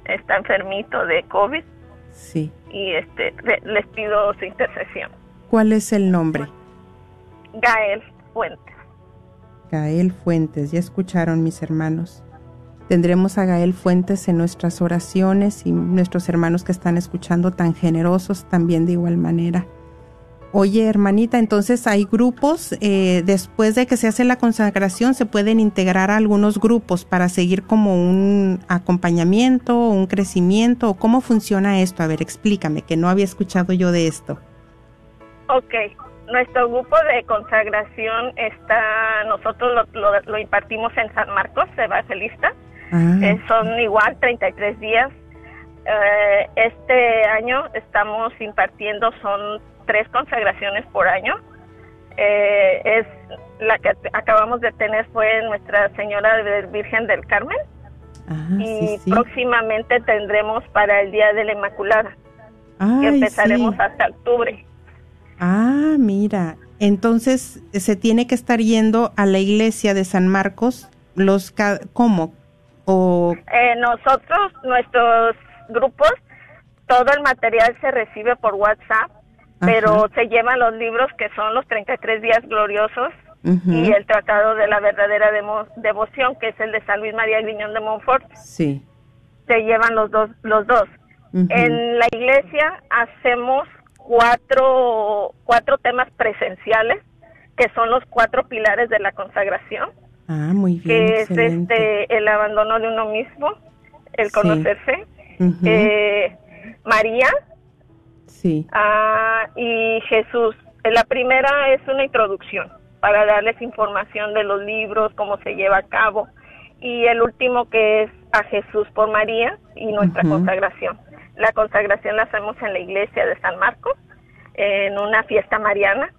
está enfermito de COVID Sí. y este le- les pido su intercesión. ¿Cuál es el nombre? Gael Fuentes. Gael Fuentes. Ya escucharon mis hermanos. Tendremos a Gael Fuentes en nuestras oraciones y nuestros hermanos que están escuchando tan generosos también de igual manera. Oye, hermanita, entonces hay grupos, eh, después de que se hace la consagración, se pueden integrar a algunos grupos para seguir como un acompañamiento, un crecimiento, o cómo funciona esto. A ver, explícame, que no había escuchado yo de esto. Ok, nuestro grupo de consagración está, nosotros lo, lo- lo impartimos en San Marcos, Evangelista. Ah, Eh, son igual 33 días. Eh, este año estamos impartiendo, son tres consagraciones por año. Eh, es la que acabamos de tener fue Nuestra Señora Virgen del Carmen ah, y sí, sí. próximamente tendremos para el Día de la Inmaculada, que empezaremos sí. hasta octubre. Ah, mira. Entonces se tiene que estar yendo a la iglesia de San Marcos. Los ¿Cómo? O Eh, nosotros, nuestros grupos, todo el material se recibe por WhatsApp, pero se llevan los libros que son los 33 días gloriosos Ujú. y el Tratado de la Verdadera Demo- Devoción, que es el de San Luis María Griñón de Montfort. sí. Se llevan los dos. Los dos. En la iglesia hacemos cuatro, cuatro temas presenciales, que son los cuatro pilares de la consagración Ah, muy bien, que es este el abandono de uno mismo, el Sí. Eh, María sí. ah, y Jesús. Eh, La primera es una introducción para darles información de los libros, cómo se lleva a cabo, y el último que es a Jesús por María y nuestra consagración. La consagración la hacemos en la iglesia de San Marcos, en una fiesta mariana,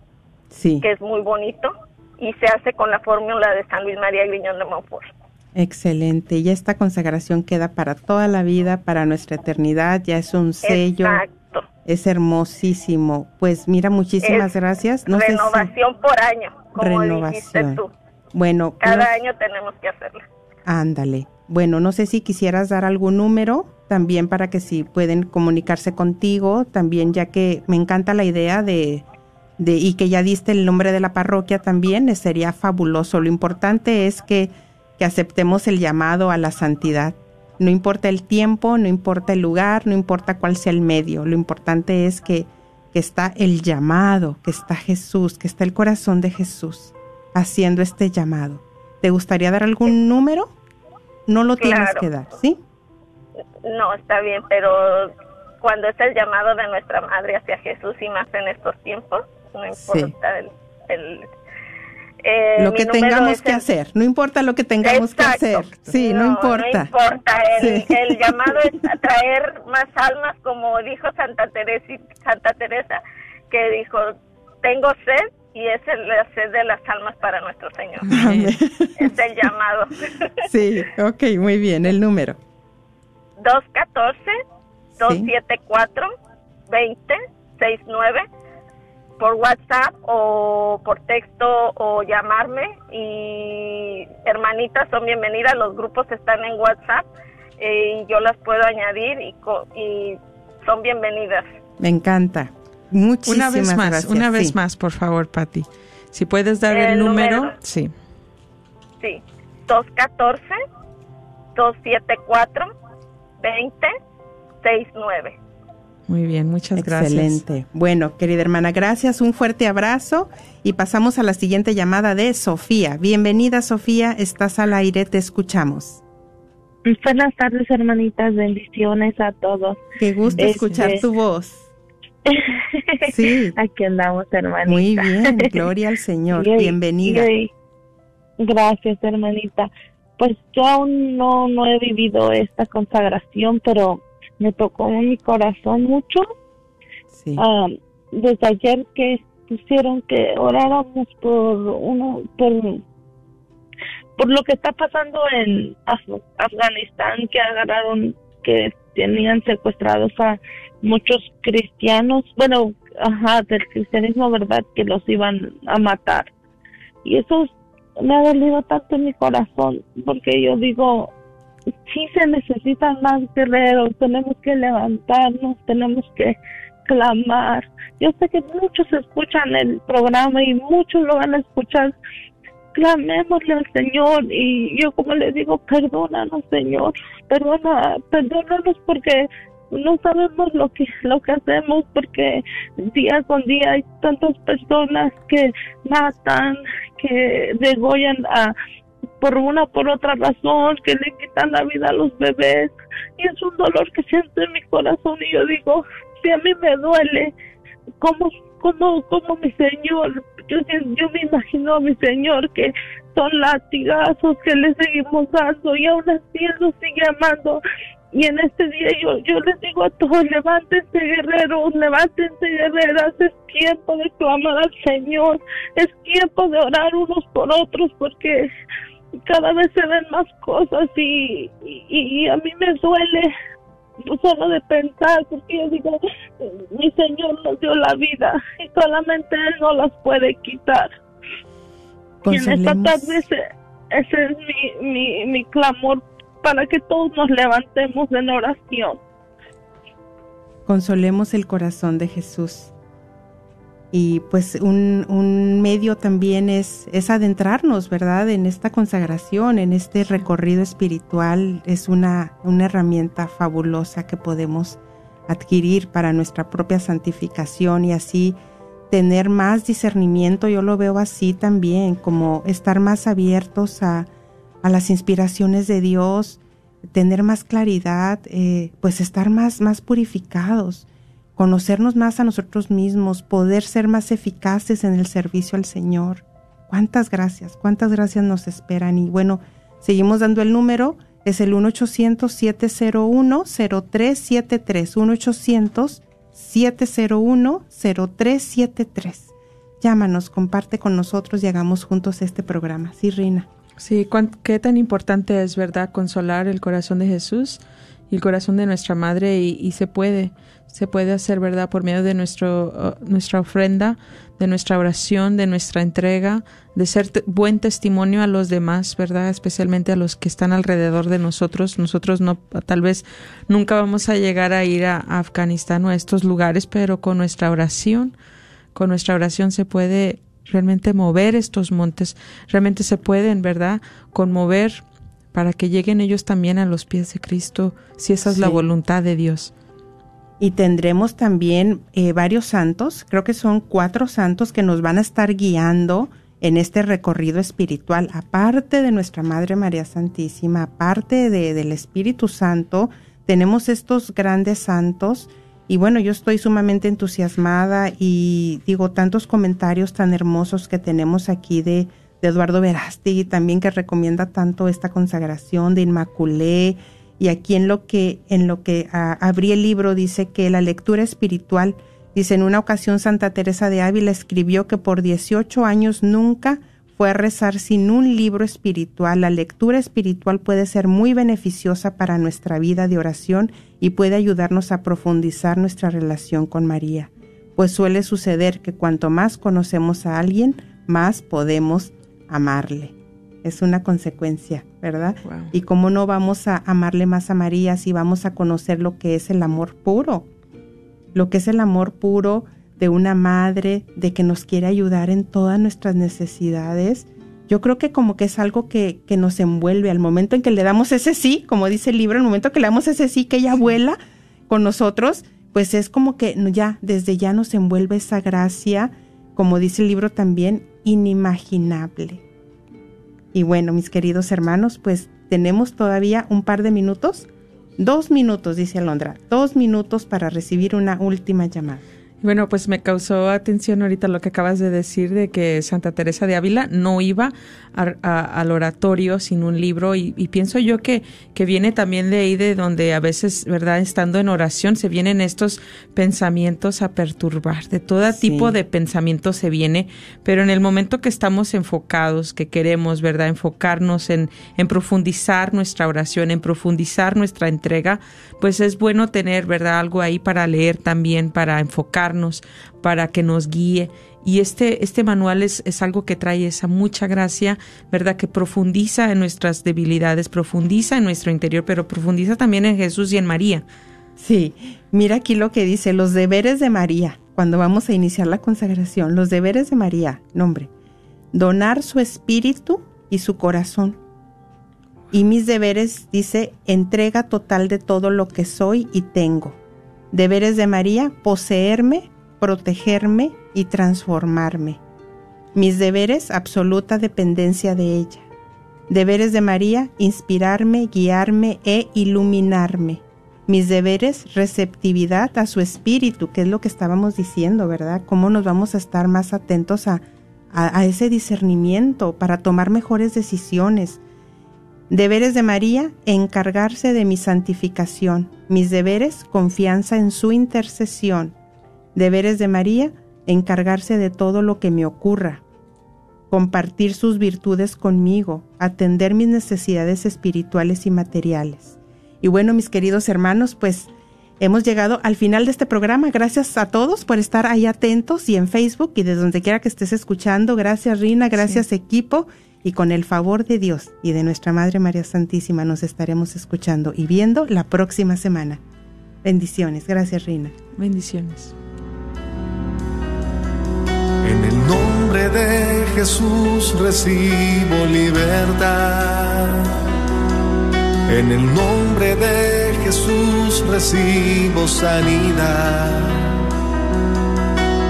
Sí. que es muy bonito, y se hace con la fórmula de San Luis María Griñón de Montfort. Excelente. Ya esta consagración queda para toda la vida, para nuestra eternidad. Ya es un sello. Exacto. Es hermosísimo. Pues mira, muchísimas Es gracias. No sé si- Renovación por año, como dijiste Renovación. tú. Bueno, Cada año tenemos que hacerla. Ándale. Bueno, no sé si quisieras dar algún número también para que si pueden comunicarse contigo, también ya que me encanta la idea de, de y que ya diste el nombre de la parroquia también, eh, sería fabuloso. Lo importante es que, que aceptemos el llamado a la santidad. No importa el tiempo, no importa el lugar, no importa cuál sea el medio. Lo importante es que, que está el llamado, que está Jesús, que está el corazón de Jesús haciendo este llamado. ¿Te gustaría dar algún número? No lo tienes que dar, ¿sí? No, está bien, pero cuando es el llamado de nuestra madre hacia Jesús y más en estos tiempos, no Sí. importa el... el- eh, lo que tengamos es que el- hacer, no importa lo que tengamos Exacto. que hacer. Sí, no, importa. No importa. El, Sí. el *laughs* llamado es a traer más almas, como dijo Santa Teresa, Santa Teresa, que dijo, tengo sed y es el- la sed de las almas para nuestro Señor. Amén. es el *laughs* llamado. Sí, ok, muy bien, el número. 214-274-2069 por WhatsApp o por texto o llamarme y hermanitas son bienvenidas, los grupos están en WhatsApp eh, y yo las puedo añadir y, co- y son bienvenidas. Me encanta. Muchísimas Una vez más, gracias. una vez sí. más, por favor, Patti. Si puedes dar el, El número, número. sí. Sí, 214-274-2069. Muy bien, muchas gracias. Excelente. Bueno, querida hermana, gracias, un fuerte abrazo y pasamos a la siguiente llamada de Sofía. Bienvenida, Sofía, estás al aire, te escuchamos. Buenas tardes, hermanitas. Bendiciones a todos. Qué gusto Este- escuchar tu voz. *laughs* Sí. Aquí andamos, hermanita. Muy bien, *laughs* gloria al Señor. Bienvenida. Gracias, hermanita. Pues yo aún no, no he vivido esta consagración, pero me tocó en mi corazón mucho. Sí. Ah, desde ayer que pusieron que oráramos por uno, por, por lo que está pasando en Af- Afganistán, que agarraron, que tenían secuestrados a muchos cristianos, bueno, ajá, del cristianismo, ¿verdad? Que los iban a matar. Y eso me ha dolido tanto en mi corazón, porque yo digo, sí se necesitan más guerreros, tenemos que levantarnos, tenemos que clamar. Yo sé que muchos escuchan el programa y muchos lo van a escuchar. Clamémosle al Señor y yo como le digo, perdónanos Señor, perdona, perdónanos porque no sabemos lo que lo que hacemos porque día con día hay tantas personas que matan, que degollan a por una o por otra razón, que le quitan la vida a los bebés y es un dolor que siento en mi corazón y yo digo, si a mí me duele, ¿cómo, cómo, cómo mi Señor? Yo, yo me imagino a mi Señor que son latigazos que le seguimos dando y aún así Él nos sigue amando. Y en este día yo, yo les digo a todos, levántense guerreros, levántense guerreras, es tiempo de clamar al Señor, es tiempo de orar unos por otros porque cada vez se ven más cosas y, y, y a mí me duele solo de pensar porque yo digo mi señor nos dio la vida y solamente él no las puede quitar. Y en esta tarde ese, ese es mi, mi, mi clamor para que todos nos levantemos en oración consolemos el corazón de Jesús. Y pues un, un medio también es, es adentrarnos, ¿verdad? En esta consagración, en este recorrido espiritual. Es una, una herramienta fabulosa que podemos adquirir para nuestra propia santificación y así tener más discernimiento. Yo lo veo así también, como estar más abiertos a, a las inspiraciones de Dios, tener más claridad, eh, pues estar más, más purificados, conocernos más a nosotros mismos, poder ser más eficaces en el servicio al Señor. Cuántas gracias, cuántas gracias nos esperan. Y bueno, seguimos dando el número, es el 1-800-701-0373, 1-800-701-0373. Llámanos, comparte con nosotros y hagamos juntos este programa. Sí, Rina. Sí, qué tan importante es, ¿verdad?, consolar el corazón de Jesús y el corazón de nuestra madre y, se puede, se puede hacer, ¿verdad?, por medio de nuestro, nuestra ofrenda, de nuestra oración, de nuestra entrega, de ser buen testimonio a los demás, ¿verdad?, especialmente a los que están alrededor de nosotros. Nosotros no, tal vez nunca vamos a llegar a ir a Afganistán o a estos lugares, pero con nuestra oración, con nuestra oración se puede realmente mover estos montes, realmente se pueden, ¿verdad?, conmover para que lleguen ellos también a los pies de Cristo, si esa es la voluntad de Dios. Y tendremos también eh, varios santos, creo que son cuatro santos que nos van a estar guiando en este recorrido espiritual, aparte de nuestra Madre María Santísima, aparte de, del Espíritu Santo, tenemos estos grandes santos. Y bueno, yo estoy sumamente entusiasmada y digo tantos comentarios tan hermosos que tenemos aquí de, de Eduardo Verástegui también que recomienda tanto esta consagración de Inmaculé, y aquí en lo que en lo que abrí el libro dice que la lectura espiritual dice en una ocasión Santa Teresa de Ávila escribió que por 18 años nunca fue a rezar sin un libro espiritual. La lectura espiritual puede ser muy beneficiosa para nuestra vida de oración y puede ayudarnos a profundizar nuestra relación con María, pues suele suceder que cuanto más conocemos a alguien, más podemos amarle. Es una consecuencia, ¿verdad? Wow. Y cómo no vamos a amarle más a María si vamos a conocer lo que es el amor puro, lo que es el amor puro de una madre, de que nos quiere ayudar en todas nuestras necesidades. Yo creo que como que es algo que, que nos envuelve al momento en que le damos ese sí, como dice el libro, al momento que le damos ese sí, que ella vuela con nosotros, pues es como que ya, desde ya nos envuelve esa gracia, como dice el libro también, inimaginable. Y bueno, mis queridos hermanos, pues tenemos todavía un par de minutos. Dos minutos, dice Alondra. Dos minutos para recibir una última llamada. Bueno, pues me causó atención ahorita lo que acabas de decir de que Santa Teresa de Ávila no iba a- a- al oratorio sin un libro y, y pienso yo que, que viene también de ahí de donde a veces, ¿verdad? Estando en oración se vienen estos pensamientos a perturbar, de todo Sí. tipo de pensamientos se viene, pero en el momento que estamos enfocados, que queremos, ¿verdad? Enfocarnos en, en profundizar nuestra oración, en profundizar nuestra entrega, pues es bueno tener, ¿verdad? Algo ahí para leer también, para para que nos guíe. Y este, este manual es, es algo que trae esa mucha gracia, ¿verdad? Que profundiza en nuestras debilidades, profundiza en nuestro interior, pero profundiza también en Jesús y en María. Sí, mira aquí lo que dice, los deberes de María, cuando vamos a iniciar la consagración, los deberes de María, nombre, donar su espíritu y su corazón. Y mis deberes, dice, entrega total de todo lo que soy y tengo. Deberes de María, poseerme, protegerme y transformarme. Mis deberes, absoluta dependencia de ella. Deberes de María, inspirarme, guiarme e iluminarme. Mis deberes, receptividad a su espíritu, que es lo que estábamos diciendo, ¿verdad? ¿Cómo nos vamos a estar más atentos a, a, a ese discernimiento para tomar mejores decisiones? Deberes de María, encargarse de mi santificación. Mis deberes, confianza en su intercesión. Deberes de María, encargarse de todo lo que me ocurra. Compartir sus virtudes conmigo, atender mis necesidades espirituales y materiales. Y bueno, mis queridos hermanos, pues hemos llegado al final de este programa. Gracias a todos por estar ahí atentos y en Facebook y desde donde quiera que estés escuchando. Gracias Rina, gracias equipo. Y con el favor de Dios y de nuestra Madre María Santísima nos estaremos escuchando y viendo la próxima semana. Bendiciones. Gracias Rina. Bendiciones. En el nombre de Jesús recibo libertad. En el nombre de Jesús recibo sanidad.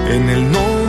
En el nombre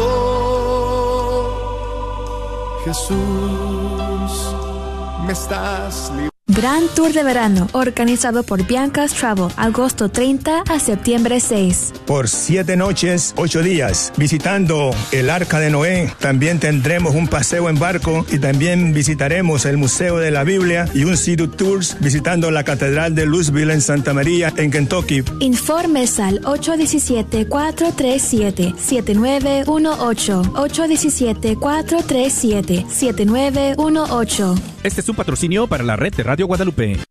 Jesús, me estás librando. Gran Tour de Verano, organizado por Bianca's Travel, agosto 30 a septiembre 6. Por siete noches, ocho días, visitando el Arca de Noé. También tendremos un paseo en barco y también visitaremos el Museo de la Biblia y un City Tours visitando la Catedral de Louisville en Santa María, en Kentucky. Informes al 817-437-7918. 817-437-7918. Este es un patrocinio para la red de Radio Guadalupe.